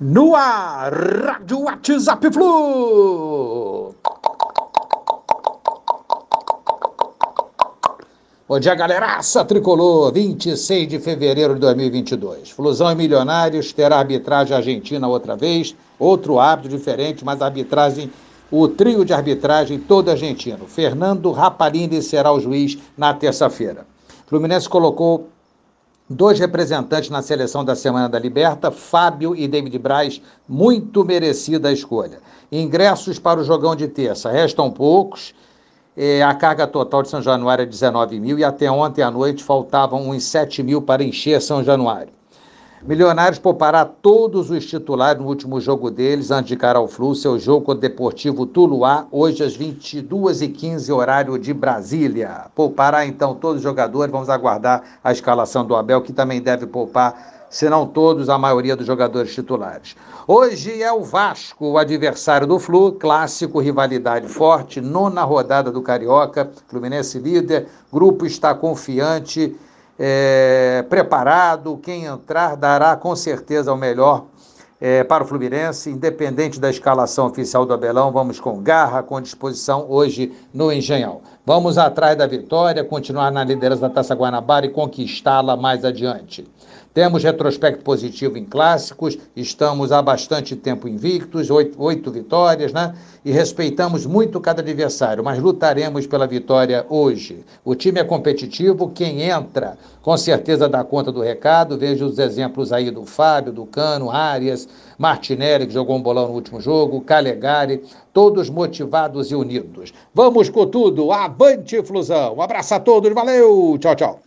no ar, Rádio WhatsApp Flu. Bom dia, galeraça tricolor, 26 de fevereiro de 2022. Flusão e Milionários terá arbitragem argentina outra vez, outro árbitro diferente, mas arbitragem, o trio de arbitragem todo argentino. Fernando Rapalini será o juiz na terça-feira. Fluminense colocou dois representantes na seleção da Semana da Liberta, Fábio e David Braz, muito merecida a escolha. Ingressos para o jogão de terça, restam poucos. É, a carga total de São Januário é 19 mil e até ontem à noite faltavam uns 7 mil para encher São Januário. Milionários poupará todos os titulares no último jogo deles antes de cara ao Flu, seu jogo contra o Deportivo Tuluá, hoje às 22h15, horário de Brasília. Poupará então todos os jogadores, vamos aguardar a escalação do Abel, que também deve poupar, se não todos, a maioria dos jogadores titulares. Hoje é o Vasco, o adversário do Flu, clássico, rivalidade forte, nona rodada do Carioca, Fluminense líder, grupo está confiante é, preparado, quem entrar dará com certeza o melhor é, para o Fluminense, independente da escalação oficial do Abelão, vamos com garra, com disposição hoje no Engenhão. Vamos atrás da vitória, continuar na liderança da Taça Guanabara e conquistá-la mais adiante. Temos retrospecto positivo em clássicos, estamos há bastante tempo invictos, oito, oito, vitórias, né? E respeitamos muito cada adversário, mas lutaremos pela vitória hoje. O time é competitivo, quem entra com certeza dá conta do recado. Veja os exemplos aí do Fábio, do Cano, Arias, Martinelli, que jogou um bolão no último jogo, Calegari, todos motivados e unidos. Vamos com tudo, avante Flusão! Um abraço a todos, valeu, tchau, tchau.